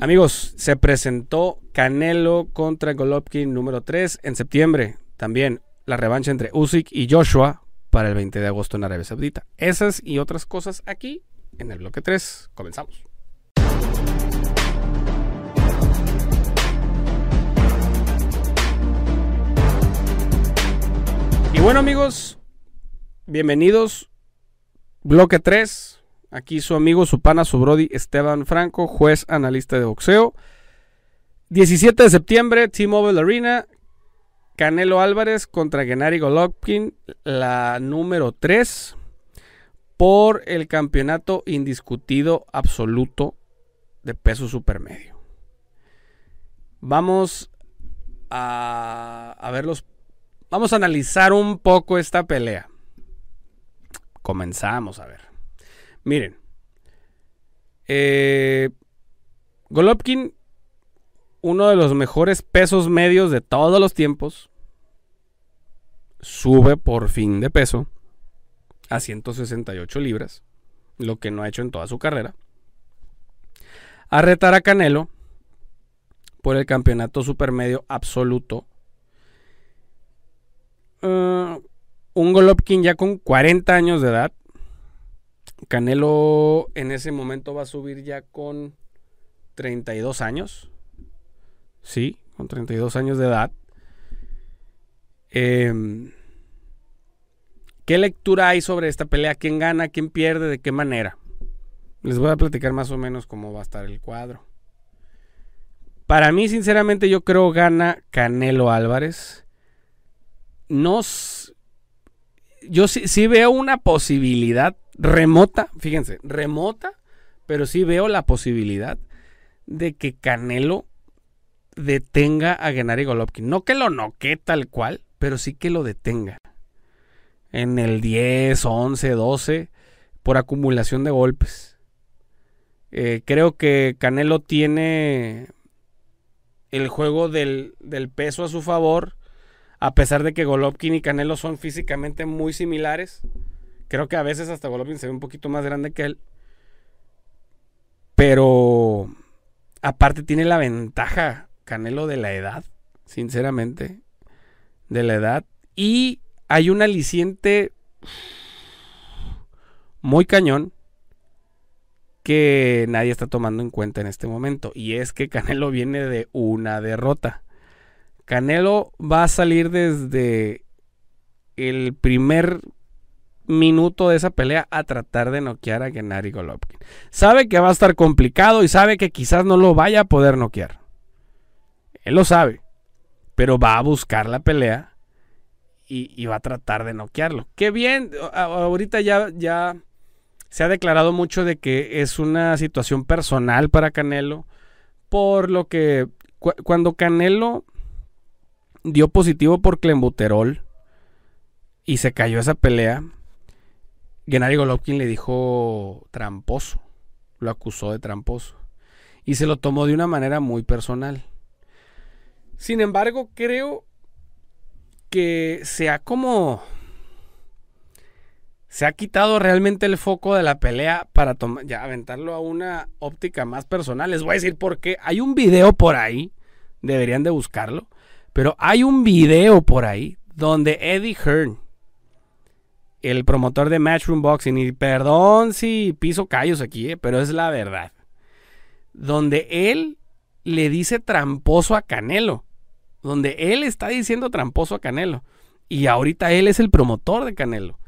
Amigos, se presentó Canelo contra Golovkin número 3 en septiembre. También la revancha entre Usyk y Joshua para el 20 de agosto en Arabia Saudita. Esas y otras cosas aquí en el bloque 3. Comenzamos. Y bueno amigos, bienvenidos. Bloque 3. Aquí su amigo, su pana, su brody Esteban Franco, juez analista de boxeo. 17 de septiembre, T-Mobile Arena. Canelo Álvarez contra Gennady Golovkin, la número 3 por el campeonato indiscutido absoluto de peso supermedio. Vamos a, a verlos. Vamos a analizar un poco esta pelea. Comenzamos a ver. Miren. Eh, Golovkin, uno de los mejores pesos medios de todos los tiempos, sube por fin de peso a 168 libras, lo que no ha hecho en toda su carrera, a retar a Canelo por el campeonato supermedio absoluto. Uh, un Golovkin ya con 40 años de edad. Canelo en ese momento va a subir ya con 32 años. Sí, con 32 años de edad. Eh, ¿Qué lectura hay sobre esta pelea? ¿Quién gana? ¿Quién pierde? ¿De qué manera? Les voy a platicar más o menos cómo va a estar el cuadro. Para mí, sinceramente, yo creo gana Canelo Álvarez. No. Yo sí veo una posibilidad remota, fíjense, remota, pero sí veo la posibilidad de que Canelo detenga a Gennady Golovkin. No que lo noque tal cual, pero sí que lo detenga en el 10, 11, 12 por acumulación de golpes. Eh, creo que Canelo tiene el juego del, del, peso a su favor, a pesar de que Golovkin y Canelo son físicamente muy similares. Creo que a veces hasta Golovkin se ve un poquito más grande que él. Pero aparte tiene la ventaja Canelo de la edad, sinceramente, de la edad. Y hay un aliciente muy cañón que nadie está tomando en cuenta en este momento. Y es que Canelo viene de una derrota. Canelo va a salir desde el primer minuto de esa pelea a tratar de noquear a Gennady Golovkin. Sabe que va a estar complicado y sabe que quizás no lo vaya a poder noquear. Él lo sabe. Pero va a buscar la pelea y, va a tratar de noquearlo. Qué bien, ahorita ya, ya se ha declarado mucho de que es una situación personal para Canelo, por lo que cuando Canelo dio positivo por clenbuterol y se cayó esa pelea, Gennady Golovkin le dijo tramposo, lo acusó de tramposo y se lo tomó de una manera muy personal. Sin embargo, creo que se ha como... Se ha quitado realmente el foco de la pelea para ya aventarlo a una óptica más personal. Les voy a decir por qué. Hay un video por ahí. Deberían de buscarlo. Pero hay un video por ahí donde Eddie Hearn, el promotor de Matchroom Boxing, y perdón si piso callos aquí, eh, pero es la verdad. Donde él le dice tramposo a Canelo donde él está diciendo tramposo a Canelo. Y ahorita él es el promotor de Canelo.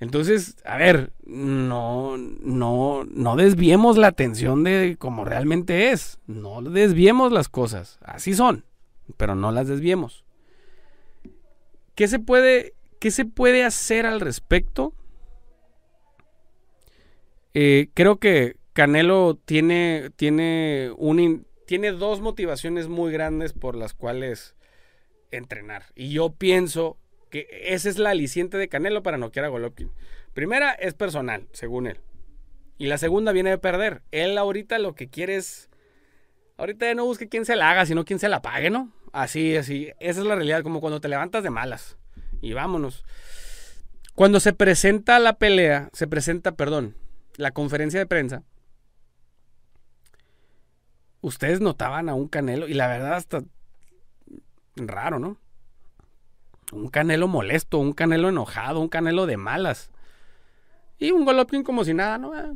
Entonces, a ver, no, no, no desviemos la atención de como realmente es. No desviemos las cosas. Así son, pero no las desviemos. ¿Qué se puede, qué se puede hacer al respecto? Eh, creo que Canelo tiene, tiene, un, tiene dos motivaciones muy grandes por las cuales entrenar. Y yo pienso que esa es la aliciente de Canelo para noquear a Golovkin. Primera es personal, según él. Y la segunda viene de perder. Él ahorita lo que quiere es. Ahorita no busque quién se la haga, sino quién se la pague, ¿no? Así, así. Esa es la realidad, como cuando te levantas de malas. Y vámonos. Cuando se presenta la pelea, se presenta, perdón, la conferencia de prensa. Ustedes notaban a un Canelo, y la verdad, hasta raro, ¿no? Un Canelo molesto, un Canelo enojado, un Canelo de malas. Y un Golovkin como si nada, ¿no? Ah,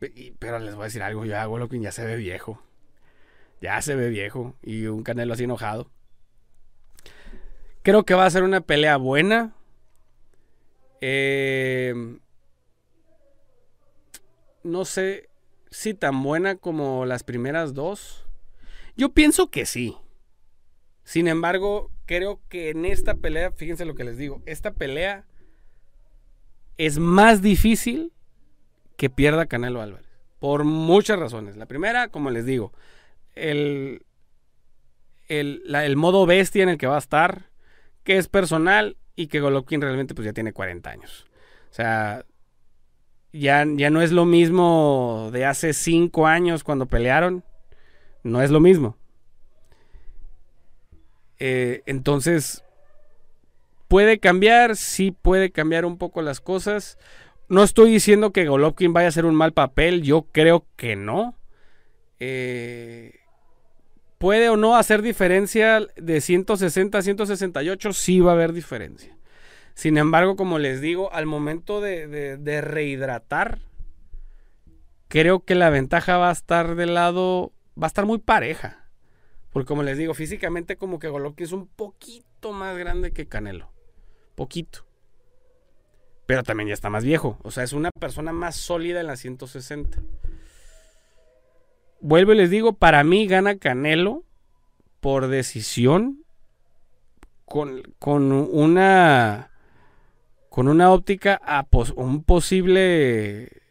eh. Pero les voy a decir algo, ya Golovkin ya se ve viejo. Ya se ve viejo. Y un Canelo así enojado. Creo que va a ser una pelea buena. Eh, no sé si tan buena como las primeras dos. Yo pienso que sí. Sin embargo, creo que en esta pelea, fíjense lo que les digo, esta pelea es más difícil que pierda Canelo Álvarez. Por muchas razones. La primera, como les digo, el, el, modo bestia en el que va a estar, que es personal y que Golovkin realmente pues ya tiene 40 años. O sea, ya, ya no es lo mismo de hace 5 años cuando pelearon. No es lo mismo. Eh, entonces, puede cambiar, sí puede cambiar un poco las cosas. No estoy diciendo que Golovkin vaya a hacer un mal papel, yo creo que no. Eh, puede o no hacer diferencia de 160 a 168, sí va a haber diferencia. Sin embargo, como les digo, al momento de rehidratar, creo que la ventaja va a estar del lado, va a estar muy pareja. Porque como les digo, físicamente como que Golovkin es un poquito más grande que Canelo. Poquito. Pero también ya está más viejo. O sea, es una persona más sólida en la 160. Vuelvo y les digo, para mí gana Canelo por decisión con, con una con una óptica a un posible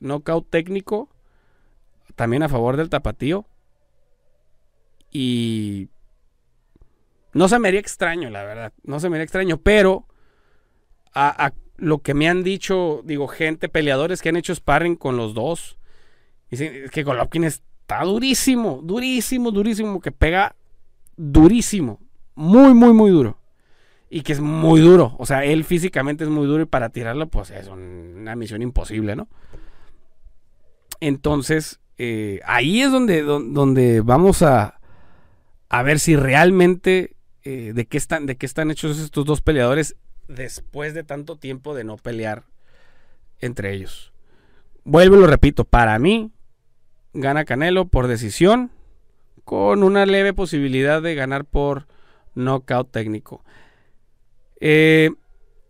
knockout técnico también a favor del tapatío y no se me haría extraño, la verdad. No se me haría extraño, pero a, lo que me han dicho, digo, gente, peleadores que han hecho sparring con los dos, dicen que Golovkin está durísimo, durísimo, durísimo, que pega durísimo, muy, muy, muy duro. Y que es muy duro. O sea, él físicamente es muy duro y para tirarlo, pues es una misión imposible, ¿no? Entonces, eh, ahí es donde, donde vamos a, a ver si realmente eh, de, qué están, de qué están hechos estos dos peleadores después de tanto tiempo de no pelear entre ellos. Vuelvo y lo repito, para mí gana Canelo por decisión con una leve posibilidad de ganar por knockout técnico. Eh,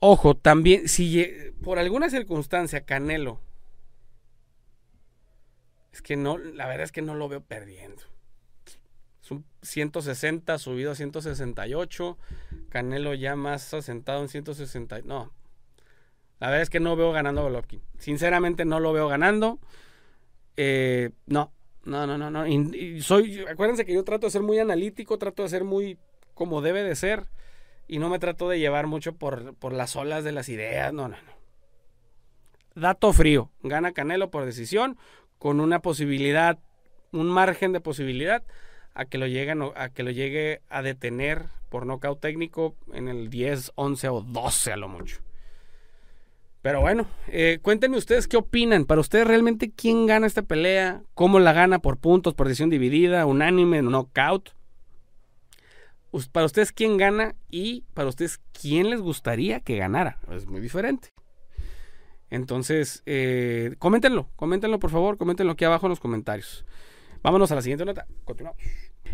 ojo, también si por alguna circunstancia Canelo es que no, la verdad es que no lo veo perdiendo. 160 subido a 168. Canelo ya más asentado en 160. No. La verdad es que no veo ganando Golovkin. Sinceramente no lo veo ganando. Eh, no. No, no, no, no. soy, acuérdense que yo trato de ser muy analítico, trato de ser muy como debe de ser. Y no me trato de llevar mucho por, por las olas de las ideas. No, no, no. Dato frío. Gana Canelo por decisión. Con una posibilidad, un margen de posibilidad a que lo a que lo llegue a detener por nocaut técnico en el 10, 11 o 12 a lo mucho. Pero bueno, eh, cuéntenme ustedes qué opinan. Para ustedes realmente quién gana esta pelea, cómo la gana por puntos, por decisión dividida, unánime, knockout. Para ustedes quién gana y para ustedes quién les gustaría que ganara. Es muy diferente. Entonces, eh, coméntenlo, coméntenlo por favor, coméntenlo aquí abajo en los comentarios. Vámonos a la siguiente nota. Continuamos.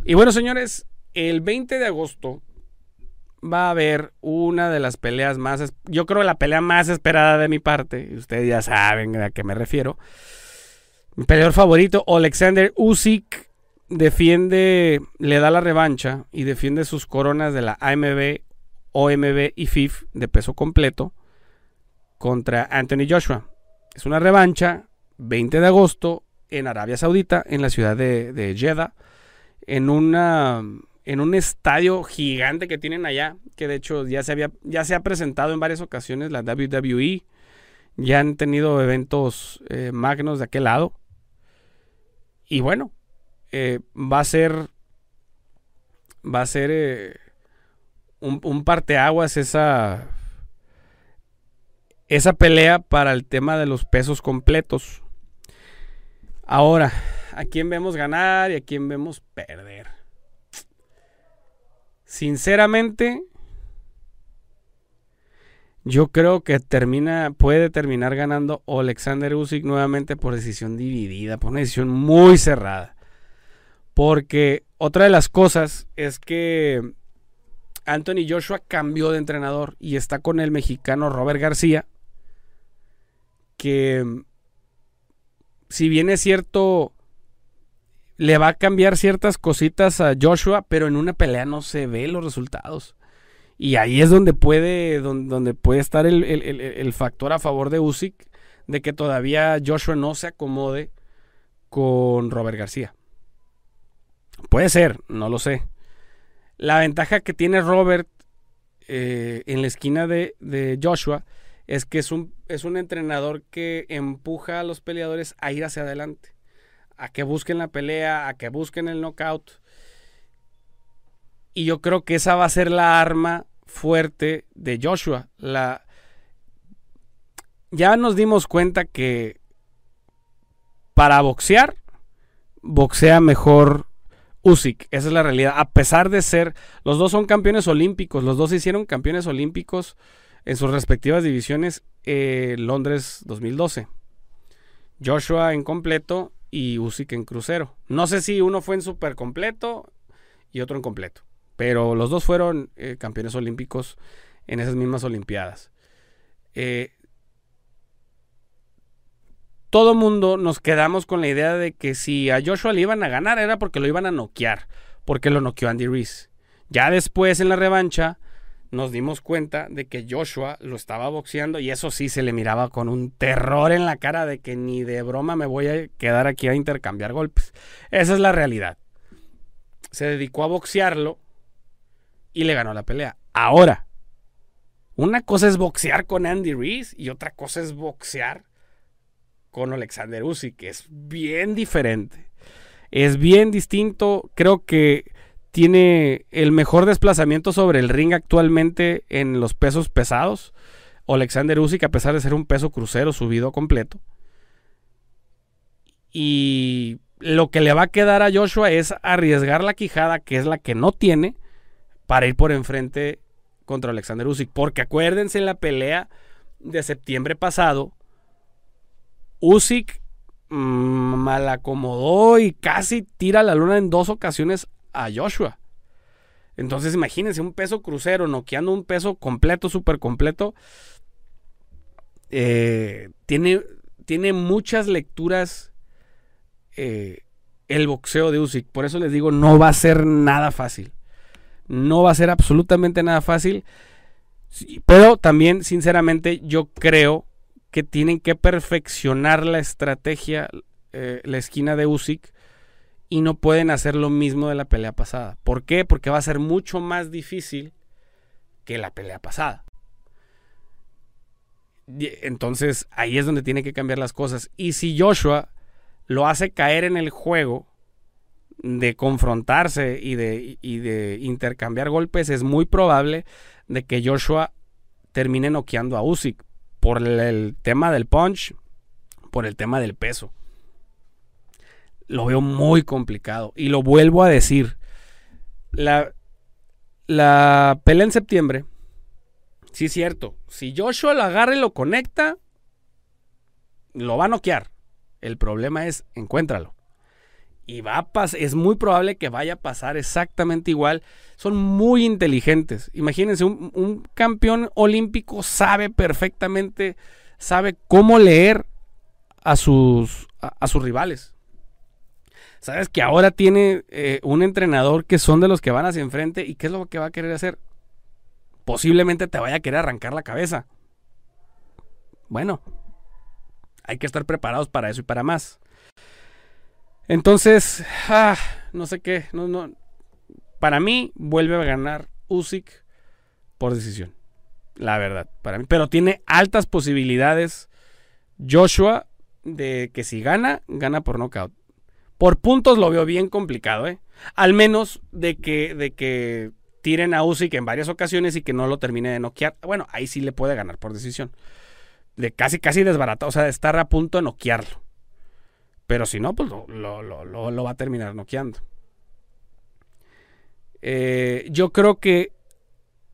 Y bueno, señores, el 20 de agosto va a haber una de las peleas más, yo creo la pelea más esperada de mi parte, ustedes ya saben a qué me refiero. Mi peleador favorito, Alexander Usyk, defiende, le da la revancha y defiende sus coronas de la AMB, OMB y FIF de peso completo contra Anthony Joshua. Es una revancha 20 de agosto en Arabia Saudita, en la ciudad de, de Jeddah, en una en un estadio gigante que tienen allá, que de hecho ya se había ya se ha presentado en varias ocasiones la WWE, ya han tenido eventos eh, magnos de aquel lado. Y bueno, eh, va a ser va a ser eh, un, un parteaguas esa esa pelea para el tema de los pesos completos. Ahora, ¿a quién vemos ganar y a quién vemos perder? Sinceramente, yo creo que termina, puede terminar ganando Alexander Usyk nuevamente por decisión dividida, por una decisión muy cerrada. Porque otra de las cosas es que Anthony Joshua cambió de entrenador y está con el mexicano Robert García, que si bien es cierto, le va a cambiar ciertas cositas a Joshua, pero en una pelea no se ve los resultados. Y ahí es donde puede, donde, puede estar el, factor a favor de Usyk, de que todavía Joshua no se acomode con Robert García. Puede ser, no lo sé. La ventaja que tiene Robert eh, en la esquina de, de, Joshua es que es un, es un entrenador que empuja a los peleadores a ir hacia adelante a que busquen la pelea, a que busquen el knockout. Y yo creo que esa va a ser la arma fuerte de Joshua. La... Ya nos dimos cuenta que para boxear, boxea mejor Usyk. Esa es la realidad. A pesar de ser, los dos son campeones olímpicos. Los dos hicieron campeones olímpicos en sus respectivas divisiones en Londres 2012. Joshua en completo y Usyk en crucero. No sé si uno fue en super completo y otro en completo, pero los dos fueron eh, campeones olímpicos en esas mismas Olimpiadas. Eh, todo mundo nos quedamos con la idea de que si a Joshua le iban a ganar era porque lo iban a noquear, porque lo noqueó Andy Reese. Ya después en la revancha nos dimos cuenta de que Joshua lo estaba boxeando y eso sí se le miraba con un terror en la cara de que ni de broma me voy a quedar aquí a intercambiar golpes. Esa es la realidad. Se dedicó a boxearlo y le ganó la pelea. Ahora, una cosa es boxear con Andy Reese y otra cosa es boxear con Alexander Usyk, que es bien diferente. Es bien distinto. Creo que tiene el mejor desplazamiento sobre el ring actualmente en los pesos pesados. Alexander Usyk, a pesar de ser un peso crucero subido completo. Y lo que le va a quedar a Joshua es arriesgar la quijada, que es la que no tiene, para ir por enfrente contra Alexander Usyk. Porque acuérdense en la pelea de septiembre pasado, Usyk mm, mal acomodó y casi tira la luna en dos ocasiones a Joshua. Entonces imagínense un peso crucero noqueando un peso completo, súper completo. Eh, tiene, tiene muchas lecturas eh, el boxeo de Usyk. Por eso les digo, no va a ser nada fácil. No va a ser absolutamente nada fácil. Pero también, sinceramente, yo creo que tienen que perfeccionar la estrategia, eh, la esquina de Usyk, y no pueden hacer lo mismo de la pelea pasada. ¿Por qué? Porque va a ser mucho más difícil que la pelea pasada. Entonces ahí es donde tiene que cambiar las cosas. Y si Joshua lo hace caer en el juego de confrontarse y de, intercambiar golpes, es muy probable de que Joshua termine noqueando a Usyk por el tema del punch, por el tema del peso lo veo muy complicado. Y lo vuelvo a decir. La, la pelea en septiembre, sí es cierto. Si Joshua lo agarra y lo conecta, lo va a noquear. El problema es, encuéntralo. Y va a pasar, es muy probable que vaya a pasar exactamente igual. Son muy inteligentes. Imagínense, un, campeón olímpico sabe perfectamente, sabe cómo leer a sus, a sus rivales Sabes que ahora tiene eh, un entrenador que son de los que van hacia enfrente y qué es lo que va a querer hacer. Posiblemente te vaya a querer arrancar la cabeza. Bueno, Hay que estar preparados para eso y para más. Entonces, ah, no sé qué, no. Para mí vuelve a ganar Usyk por decisión. La verdad, para mí. Pero tiene altas posibilidades Joshua de que si gana, gana por nocaut. Por puntos lo veo bien complicado, ¿eh? Al menos de que, de que tiren a Usyk en varias ocasiones y que no lo termine de noquear. Bueno, ahí sí le puede ganar por decisión. De casi, casi desbaratado, o sea, de estar a punto de noquearlo. Pero si no, pues lo, lo, va a terminar noqueando. Eh, yo creo que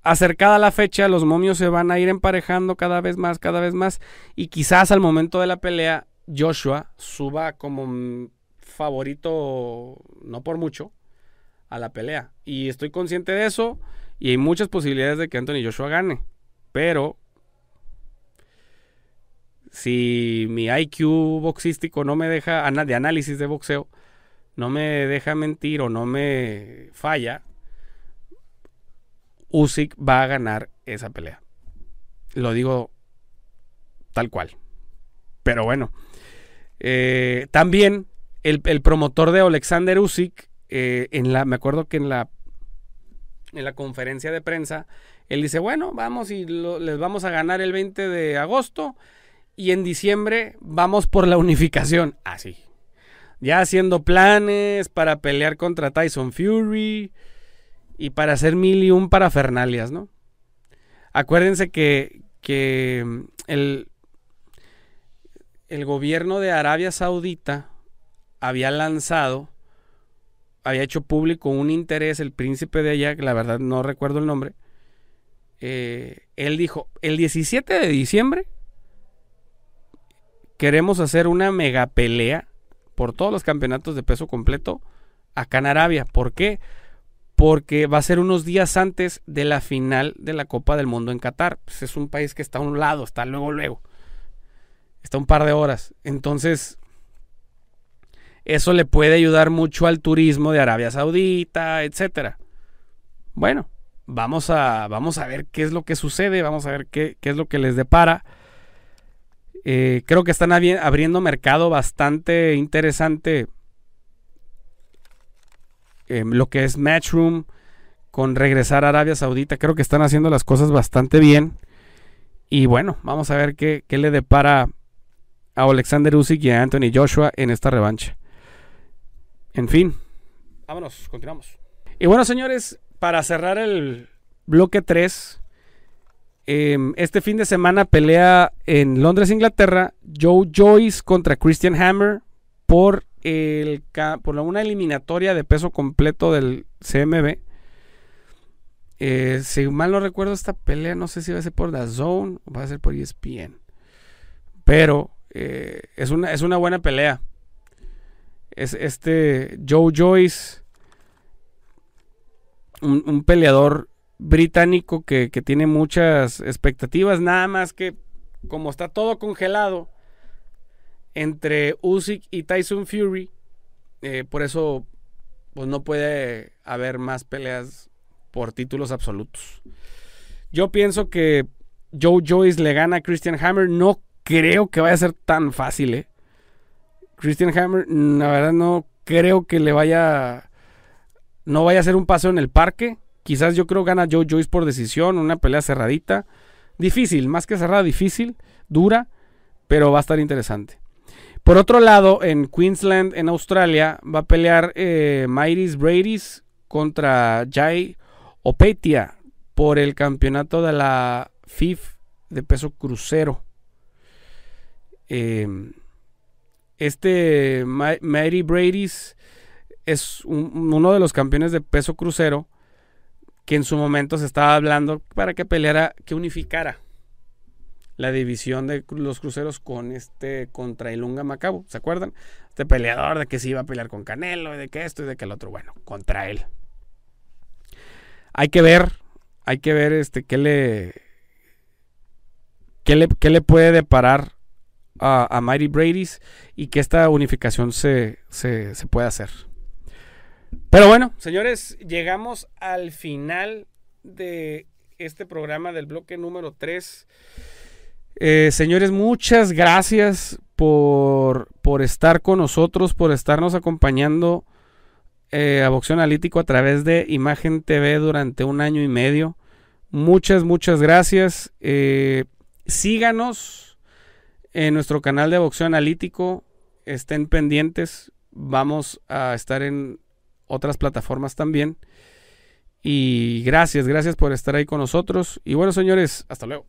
acercada la fecha, los momios se van a ir emparejando cada vez más, cada vez más. Y quizás al momento de la pelea, Joshua suba como favorito, no por mucho, a la pelea. Y estoy consciente de eso. Y hay muchas posibilidades de que Anthony Joshua gane. Pero si mi IQ boxístico no me deja, de análisis de boxeo, no me deja mentir o no me falla, Usyk va a ganar esa pelea. Lo digo tal cual. Pero bueno. Eh, también el, promotor de Alexander Usyk, eh, en la, me acuerdo que en la, en la conferencia de prensa, él dice, bueno, vamos y les vamos a ganar el 20 de agosto y en diciembre vamos por la unificación. Así. ya haciendo planes para pelear contra Tyson Fury y para hacer mil y un parafernalias, ¿no? Acuérdense que, que mm, el, el gobierno de Arabia Saudita había lanzado, había hecho público un interés, el príncipe de allá, que la verdad no recuerdo el nombre, eh, él dijo, el 17 de diciembre queremos hacer una mega pelea por todos los campeonatos de peso completo acá en Arabia. ¿Por qué? porque va a ser unos días antes de la final de la Copa del Mundo en Qatar. Pues es un país que está a un lado, está luego, luego. Está un par de horas. Entonces, eso le puede ayudar mucho al turismo de Arabia Saudita, etcétera. Bueno, vamos a, vamos a ver qué es lo que sucede, vamos a ver qué, es lo que les depara. Eh, creo que están abriendo mercado bastante interesante Em, lo que es Matchroom, con regresar a Arabia Saudita. Creo que están haciendo las cosas bastante bien. Y bueno, vamos a ver qué, le depara a Alexander Usyk y a Anthony Joshua en esta revancha. En fin, vámonos, continuamos. Y bueno, señores, para cerrar el bloque 3, em, este fin de semana pelea en Londres, Inglaterra, Joe Joyce contra Christian Hammer por el, por una eliminatoria de peso completo del CMB. Eh, si mal no recuerdo esta pelea, no sé si va a ser por The Zone o va a ser por ESPN. Pero eh, es, una, es una buena pelea. Es este Joe Joyce, un, peleador británico que, que, tiene muchas expectativas, nada más que como está todo congelado, entre Usyk y Tyson Fury. Eh, por eso pues no puede haber más peleas por títulos absolutos. Yo pienso que Joe Joyce le gana a Christian Hammer. No creo que vaya a ser tan fácil. ¿eh? Christian Hammer, la verdad no creo que le vaya... No vaya a ser un paso en el parque. Quizás yo creo gana Joe Joyce por decisión. Una pelea cerradita. Difícil, más que cerrada, difícil, dura, pero va a estar interesante. Por otro lado, en Queensland, en Australia, va a pelear eh, Myris Bradys contra Jai Opetia por el campeonato de la FIF de peso crucero. Em, este Mary Bradys es uno de los campeones de peso crucero que en su momento se estaba hablando para que peleara, que unificara la división de los cruceros con este contra Ilunga Macabo, ¿se acuerdan? Este peleador de que se iba a pelear con Canelo y de que esto y de que el otro, bueno, contra él. Hay que ver, hay que ver este qué le qué le, le puede deparar a, a Mighty Brady's y que esta unificación se, se, se pueda hacer. Pero bueno, señores, llegamos al final de este programa del bloque número 3. Eh, señores, muchas gracias por, por estar con nosotros, por estarnos acompañando eh, a Boxeo Analítico a través de Imagen TV durante un año y medio. Muchas, muchas gracias. Eh, síganos en nuestro canal de Boxeo Analítico. Estén pendientes. Vamos a estar en otras plataformas también. Y gracias, gracias por estar ahí con nosotros. Y bueno, señores, hasta luego.